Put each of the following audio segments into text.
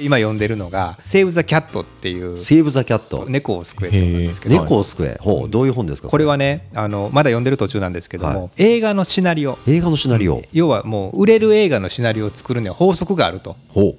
今読んでるのが「セーブ・ザ・キャット」っていうセーブ・ザ・キャット猫を救えって本なんですけど。猫を救え。ほうどういう本ですか？これはねあのまだ読んでる途中なんですけども、映画のシナリオ。映画のシナリオ。要はもう売れる映画のシナリオを作るには法則があると。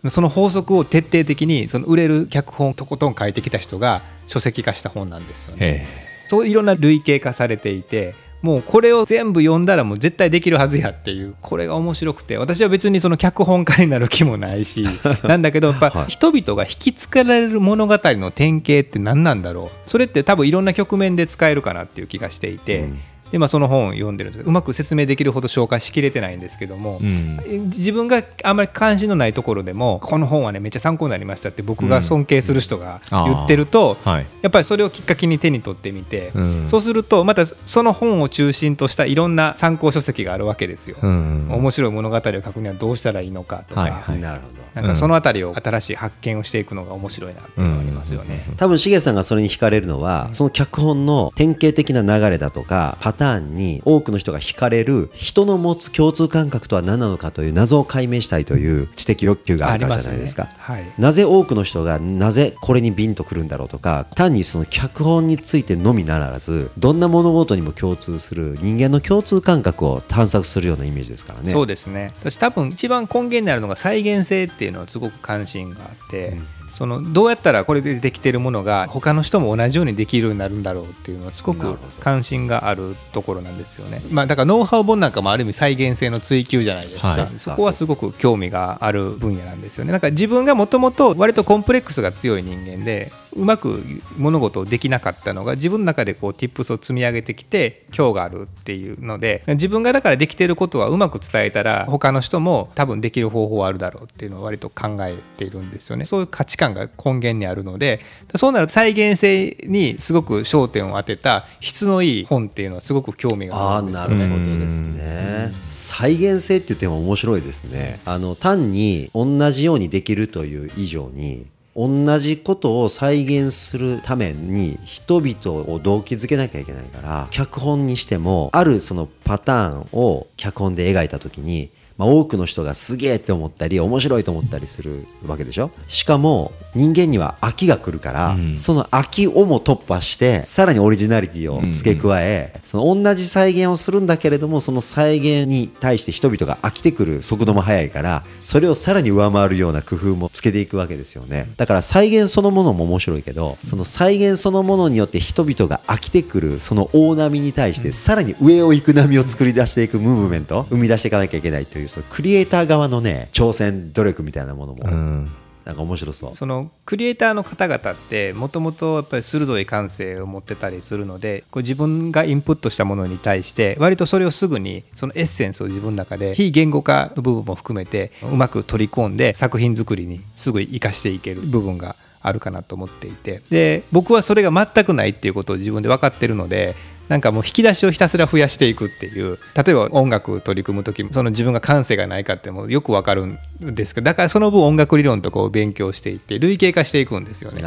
その法則を徹底的にその売れる脚本をとことん書いてきた人が書籍化した本なんですよね。そういろんな類型化されていてもうこれを全部読んだらもう絶対できるはずやっていうこれが面白くて私は別にその脚本家になる気もないし なんだけどやっぱ人々が引きつけられる物語の典型って何なんだろうそれって多分いろんな局面で使えるかなっていう気がしていて。うんでまあ、その本を読んでるんですけどうまく説明できるほど紹介しきれてないんですけども、うん、自分があんまり関心のないところでもこの本はねめっちゃ参考になりましたって僕が尊敬する人が言ってると、うんはい、やっぱりそれをきっかけに手に取ってみて、うん、そうするとまたその本を中心としたいろんな参考書籍があるわけですよ。面白い物語を書くにはどうしたらいいのかとか、はいはい、なるほど。なんかそのあたりを新しい発見をしていくのが面白いなっていうのがありますよね。多分しげさんがそれに惹かれるのはその脚本の典型的な流れだとかパターンに多くの人が惹かれる人の持つ共通感覚とは何なのかという謎を解明したいという知的欲求があるからじゃないですか。すねはい、なぜ多くの人がなぜこれにビンとくるんだろうとか単にその脚本についてのみならずどんな物事にも共通する人間の共通感覚を探索するようなイメージですからね。そうですね私多分一番根源になるのが再現性っていうのはすごく関心があって、うん、そのどうやったらこれでできてるものが他の人も同じようにできるようになるんだろうっていうのはすごく関心があるところなんですよね。まあ、だからノウハウ本なんかもある意味再現性の追求じゃないですか、はい、そこはすごく興味がある分野なんですよね。なんか自分がもともと割とコンプレックスが強い人間でうまく物事をできなかったのが自分の中でこう tips を積み上げてきて今日があるっていうので自分がだからできてることはうまく伝えたら他の人も多分できる方法はあるだろうっていうのを割と考えているんですよね。そういう価値観が根源にあるのでそうなると再現性にすごく焦点を当てた質のいい本っていうのはすごく興味があるんですよ、ね、なるほどですね、再現性って言っても面白いですね。あの単に同じようにできるという以上に同じことを再現するために人々を動機づけなきゃいけないから脚本にしてもあるそのパターンを脚本で描いた時にまあ、多くの人がすげえって思ったり面白いと思ったりするわけでしょ？しかも人間には飽きが来るから、うん、その飽きをも突破してさらにオリジナリティを付け加え、うん、その同じ再現をするんだけれどもその再現に対して人々が飽きてくる速度も速いからそれをさらに上回るような工夫もつけていくわけですよね。だから再現そのものも面白いけどその再現そのものによって人々が飽きてくるその大波に対してさらに上を行く波を作り出していくムーブメント生み出していかなきゃいけないというそのクリエイター側のね挑戦努力みたいなものも、なんか面白そう。そのクリエイターの方々ってもともとやっぱり鋭い感性を持ってたりするのでこう自分がインプットしたものに対して割とそれをすぐにそのエッセンスを自分の中で非言語化の部分も含めてうまく取り込んで作品作りにすぐ生かしていける部分があるかなと思っていて。で僕はそれが全くないっていうことを自分で分かってるのでなんかもう引き出しをひたすら増やしていくっていう例えば音楽取り組む時もその自分が感性がないかってもよくわかるんですけどだからその分音楽理論とかを勉強していって類型化していくんですよね。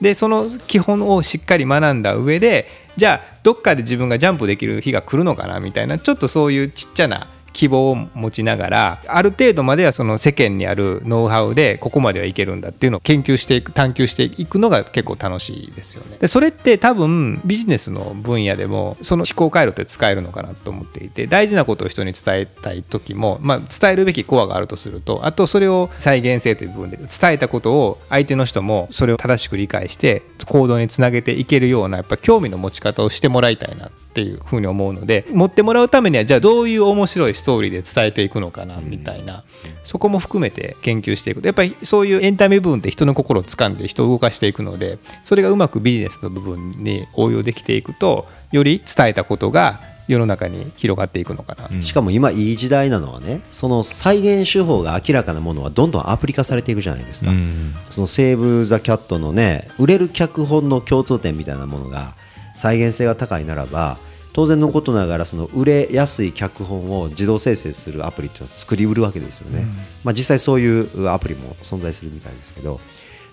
でその基本をしっかり学んだ上でじゃあどっかで自分がジャンプできる日が来るのかなみたいなちょっとそういうちっちゃな希望を持ちながらある程度まではその世間にあるノウハウでここまではいけるんだっていうのを研究していく探求していくのが結構楽しいですよね。でそれって多分ビジネスの分野でもその思考回路って使えるのかなと思っていて大事なことを人に伝えたい時も、まあ、伝えるべきコアがあるとするとあとそれを再現性という部分で伝えたことを相手の人もそれを正しく理解して行動につなげていけるようなやっぱ興味の持ち方をしてもらいたいなっていうふうに思うので持ってもらうためにはじゃあどういう面白いストーリーで伝えていくのかなみたいな、そこも含めて研究していく。やっぱりそういうエンタメ部分って人の心を掴んで人を動かしていくのでそれがうまくビジネスの部分に応用できていくとより伝えたことが世の中に広がっていくのかな、うん、しかも今いい時代なのはねその再現手法が明らかなものはどんどんアプリ化されていくじゃないですか、うん、そのセーブ・ザ・キャットのね売れる脚本の共通点みたいなものが再現性が高いならば当然のことながらその売れやすい脚本を自動生成するアプリっていうのを作りうるわけですよね、まあ、実際そういうアプリも存在するみたいですけど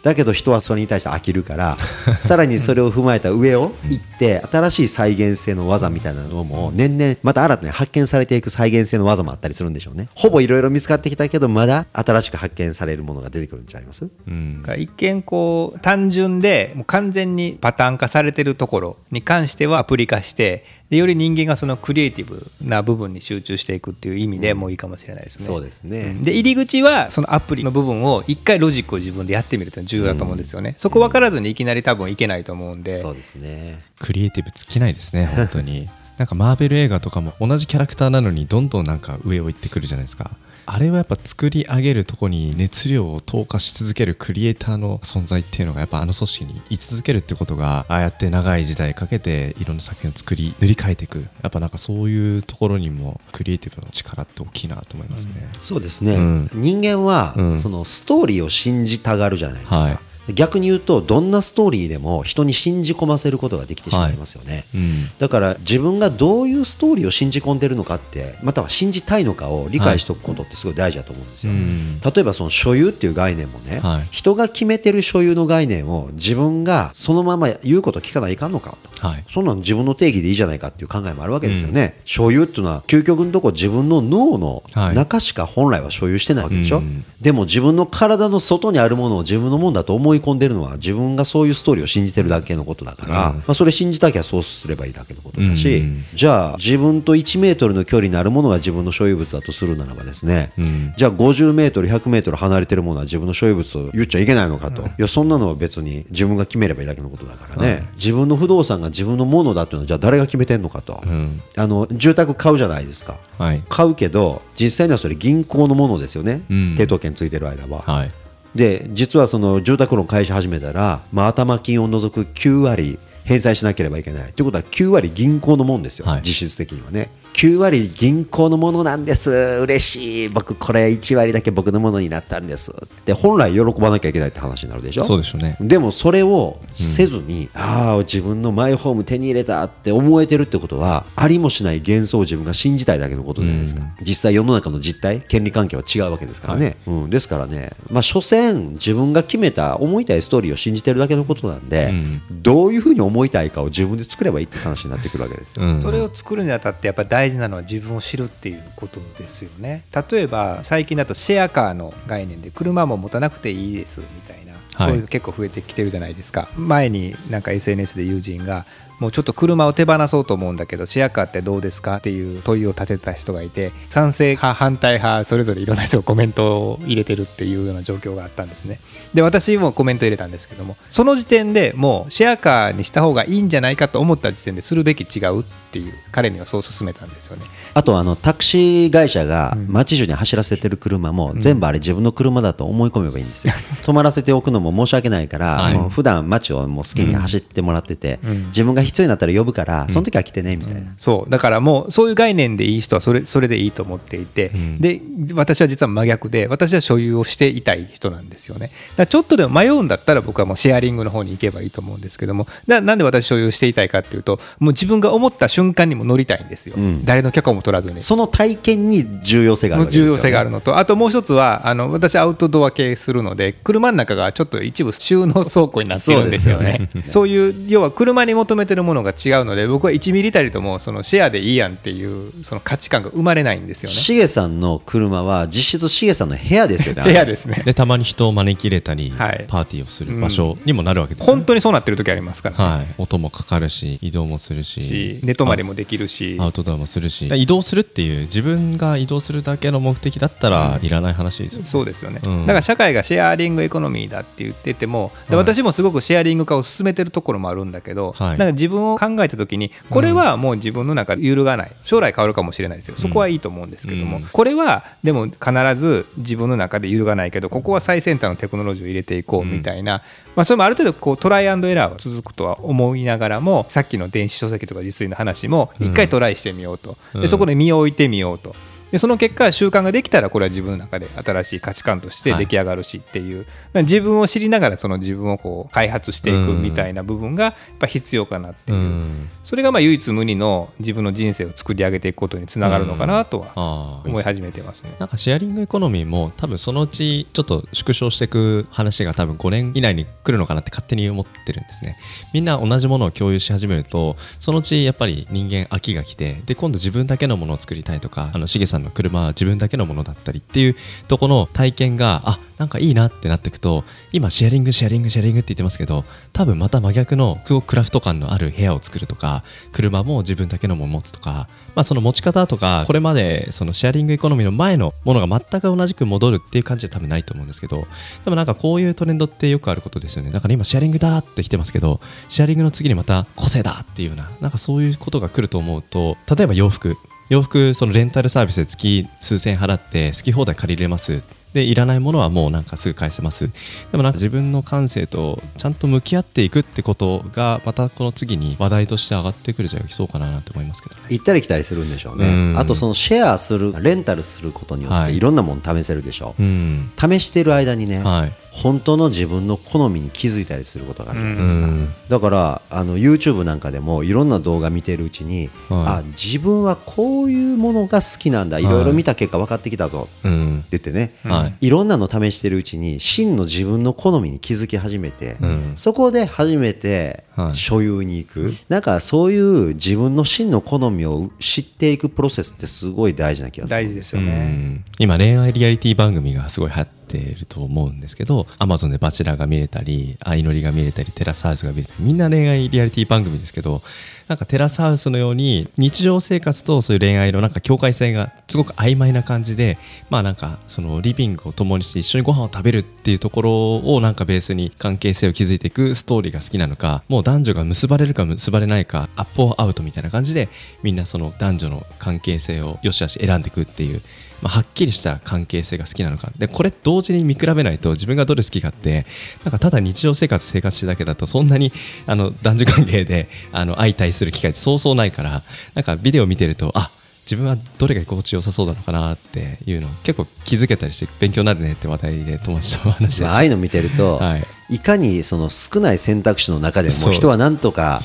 だけど人はそれに対して飽きるから さらにそれを踏まえた上を行って新しい再現性の技みたいなのも年々また新たに発見されていく再現性の技もあったりするんでしょうね。ほぼいろいろ見つかってきたけどまだ新しく発見されるものが出てくるんちゃいます？うん。一見こう単純でもう完全にパターン化されてるところに関してはアプリ化してでより人間がそのクリエイティブな部分に集中していくっていう意味でもういいかもしれないですね。そうですね。で入り口はそのアプリの部分を一回ロジックを自分でやってみるっていうのが重要だと思うんですよね。そこ分からずにいきなり多分いけないと思うんで。そうですね。クリエイティブ尽きないですね本当に。なんかマーベル映画とかも同じキャラクターなのにどんどんなんか上を行ってくるじゃないですかあれはやっぱ作り上げるとこに熱量を投下し続けるクリエイターの存在っていうのがやっぱあの組織に居続けるってことがああやって長い時代かけていろんな作品を作り塗り替えていくやっぱなんかそういうところにもクリエイティブの力って大きいなと思いますね、そうですね、うん。人間は、うん。そのストーリーを信じたがるじゃないですか、はい逆に言うとどんなストーリーでも人に信じ込ませることができてしまいますよね、うん。だから自分がどういうストーリーを信じ込んでるのかってまたは信じたいのかを理解しておくことってすごい大事だと思うんですよ、うん。例えばその所有っていう概念もね、はい。人が決めてる所有の概念を自分がそのまま言うこと聞かないかんのかと。はい。そんなの自分の定義でいいじゃないかっていう考えもあるわけですよね、所有っていうのは究極のとこ自分の脳のはい。中しか本来は所有してないわけでしょ、うん。でも自分の体の外にあるものを自分のものだと思い込んでるのは自分がそういうストーリーを信じてるだけのことだから、うん。まあ、それ信じたきゃそうすればいいだけのことだし、うん。じゃあ自分と1メートルの距離にあるものが自分の所有物だとするならばですね、うん。じゃあ50メートル100メートル離れてるものは自分の所有物と言っちゃいけないのかと、いやそんなのは別に自分が決めればいいだけのことだからね、自分の不動産が自分のものだっていうのはじゃあ誰が決めてんのかと、うん。あの住宅買うじゃないですか。はい。買うけど実際にはそれ銀行のものですよね、うん。抵当権ついてる間は、はいで実はその住宅ローン返し始めたら、まあ、頭金を除く9割返済しなければいけない。ということは9割銀行のもんですよ、はい。実質的にはね9割銀行のものなんです。嬉しい。僕これ1割だけ僕のものになったんです。で本来喜ばなきゃいけないって話になるでしょ？そうでしょうね。でもそれをせずに、ああ自分のマイホーム手に入れたって思えてるってことはありもしない幻想を自分が信じたいだけのことじゃないですか、実際世の中の実態権利関係は違うわけですからね、うん、ですからねまあ所詮自分が決めた思いたいストーリーを信じてるだけのことなんで、どういうふうに思いたいかを自分で作ればいいって話になってくるわけですよ、うん。それを作るにあたってやっぱ大事なのは自分を知るっていうことですよね。例えば最近だとシェアカーの概念で車も持たなくていいですみたいな、はい。そういうの結構増えてきてるじゃないですか。前になんか SNS で友人がもうちょっと車を手放そうと思うんだけどシェアカーってどうですかっていう問いを立てた人がいて賛成派反対派それぞれいろんな人がコメントを入れてるっていうような状況があったんですね。で私もコメント入れたんですけどもその時点でもうシェアカーにした方がいいんじゃないかと思った時点でするべき違うっていう彼にはそう勧めたんですよね。あとあのタクシー会社が街中に走らせてる車も全部あれ自分の車だと思い込めばいいんですよ、止まらせておくのも申し訳ないから、はい。もう普段街をもう好きに走ってもらってて、自分が必要になったら呼ぶからその時は来てねみたいな、そう。だからもうそういう概念でいい人はそれそれでいいと思っていて、で私は実は真逆で私は所有をしていたい人なんですよね。だちょっとでも迷うんだったら僕はもうシェアリングの方に行けばいいと思うんですけども。ななんで私所有していたいかっていうともう自分が思った瞬間にも乗りたいんですよ、誰の許可も取らずに。その体験に重要性があるわけですよ、ね、重要性があるのとあともう一つはあの私アウトドア系するので車の中がちょっと一部収納倉庫になってるんですよね。そういう要は車に求めてるものが違うので僕は1ミリたりともそのシェアでいいやんっていうその価値観が生まれないんですよね。しげさんの車は実質しげさんの部屋ですよね部屋ですね。でたまに人を招き入れたり、はい。パーティーをする場所にもなるわけです、ね。本当にそうなってる時ありますから、はい、音もかかるし移動もするし。し寝泊まりもできるし。アウトドアもするし。移動するっていう自分が移動するだけの目的だったらいらない話ですよね、そうですよね、うん。だから社会がシェアリングエコノミーだって言ってても、で私もすごくシェアリング化を進めてるところもあるんだけど、はい。なんか自分を考えた時にこれはもう自分の中で揺るがない。将来変わるかもしれないですよ。そこはいいと思うんですけども、うん。これはでも必ず自分の中で揺るがないけどここは最先端のテクノロジーを入れていこうみたいな、まあ、それもある程度こうトライアンドエラーは続くとは思いながらもさっきの電子書籍とか実炊の話も一回トライしてみようと、うん。でそこで身を置いてみようと。でその結果習慣ができたらこれは自分の中で新しい価値観として出来上がるしっていう、自分を知りながらその自分をこう開発していくみたいな部分がやっぱ必要かなっていう、うん。それがまあ唯一無二の自分の人生を作り上げていくことにつながるのかなとは思い始めてますね。なんかシェアリングエコノミーも多分そのうちちょっと縮小していく話が多分5年以内に来るのかなって勝手に思ってるんですね。みんな同じものを共有し始めるとそのうちやっぱり人間飽きが来てで今度自分だけのものを作りたいとかあのしげさんさんの車は自分だけのものだったりっていうとこの体験があなんかいいなってなっていくと今シェアリングシェアリングシェアリングって言ってますけど多分また真逆のすごくクラフト感のある部屋を作るとか車も自分だけのもの持つとか、まあ、その持ち方とかこれまでそのシェアリングエコノミーの前のものが全く同じく戻るっていう感じは多分ないと思うんですけどでもなんかこういうトレンドってよくあることですよね。だから今シェアリングだって来てますけどシェアリングの次にまた個性だっていうようななんかそういうことが来ると思うと例えば洋服。洋服そのレンタルサービスで月数千円払って好き放題借りれます。でいらないものはもうなんかすぐ返せます。でもなんか自分の感性とちゃんと向き合っていくってことがまたこの次に話題として上がってくるじゃいそうかなと思いますけどね。行ったり来たりするんでしょうね、うん。あとそのシェアするレンタルすることによっはいていろんなもの試せるでしょう、うん。試してる間にね、はい。本当の自分の好みに気づいたりすることがあるじゃないですか、うん。だからあの YouTube なんかでもいろんな動画見てるうちに、はい。あ自分はこういうものが好きなんだ。いろいろ見た結果分かってきたぞ。ってうん言ってね、はい。いろんなの試してるうちに真の自分の好みに気づき始めて、うん。そこで初めてはい。所有に行く、なんかそういう自分の真の好みを知っていくプロセスってすごい大事な気がする。大事ですようね。ん。今恋愛リアリティ番組がすごい流行ってると思うんですけど Amazon で「バチェラー」が見れたり相乗りが見れたりテラスハウスが見れたりみんな恋愛リアリティ番組ですけどなんかテラスハウスのように日常生活とそういう恋愛のなんか境界線がすごく曖昧な感じでまあなんかそのリビングを共にして一緒にご飯を食べるっていうところをなんかベースに関係性を築いていくストーリーが好きなのかもう男女が結ばれるか結ばれないかアップアウトみたいな感じでみんなその男女の関係性をよしよし選んでいくっていうまあ、はっきりした関係性が好きなのか。でこれ同時に見比べないと自分がどれ好きかってなんかただ日常生活生活してだけだとそんなにあの男女関係であの相対する機会ってそうそうないからなんかビデオ見てるとあっ自分はどれが居心地よさそうなのかなっていうのを結構気づけたりして勉強になるねって話題で友達と話してまあ、ああいうの見てると、はい。い、かにその少ない選択肢の中でも人はなんとか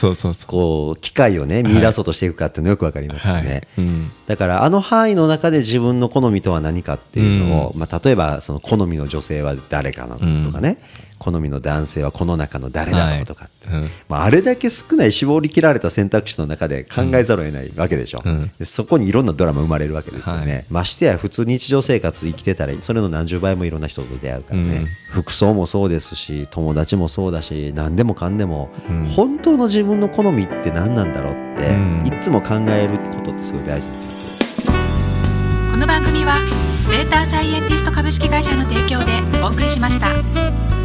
こう機会をね見出そうとしていくかっていうのよくわかりますよね、はい。うんだからあの範囲の中で自分の好みとは何かってい。うのを、まあ、例えばその好みの女性は誰かなのとかね、好みの男性はこの中の誰だろうとかって、はい。うん。まあ、あれだけ少ない絞り切られた選択肢の中で考えざるを得ないわけでしょ、うん。でそこにいろんなドラマ生まれるわけですよね、はい。ましてや普通日常生活生きてたらそれの何十倍もいろんな人と出会うからね、うん。服装もそうですし友達もそうだし何でもかんでも、うん。本当の自分の好みって何なんだろうって、うん。いつも考えることってすごい大事な気がする。この番組はデータサイエンティスト株式会社の提供でお送りしました。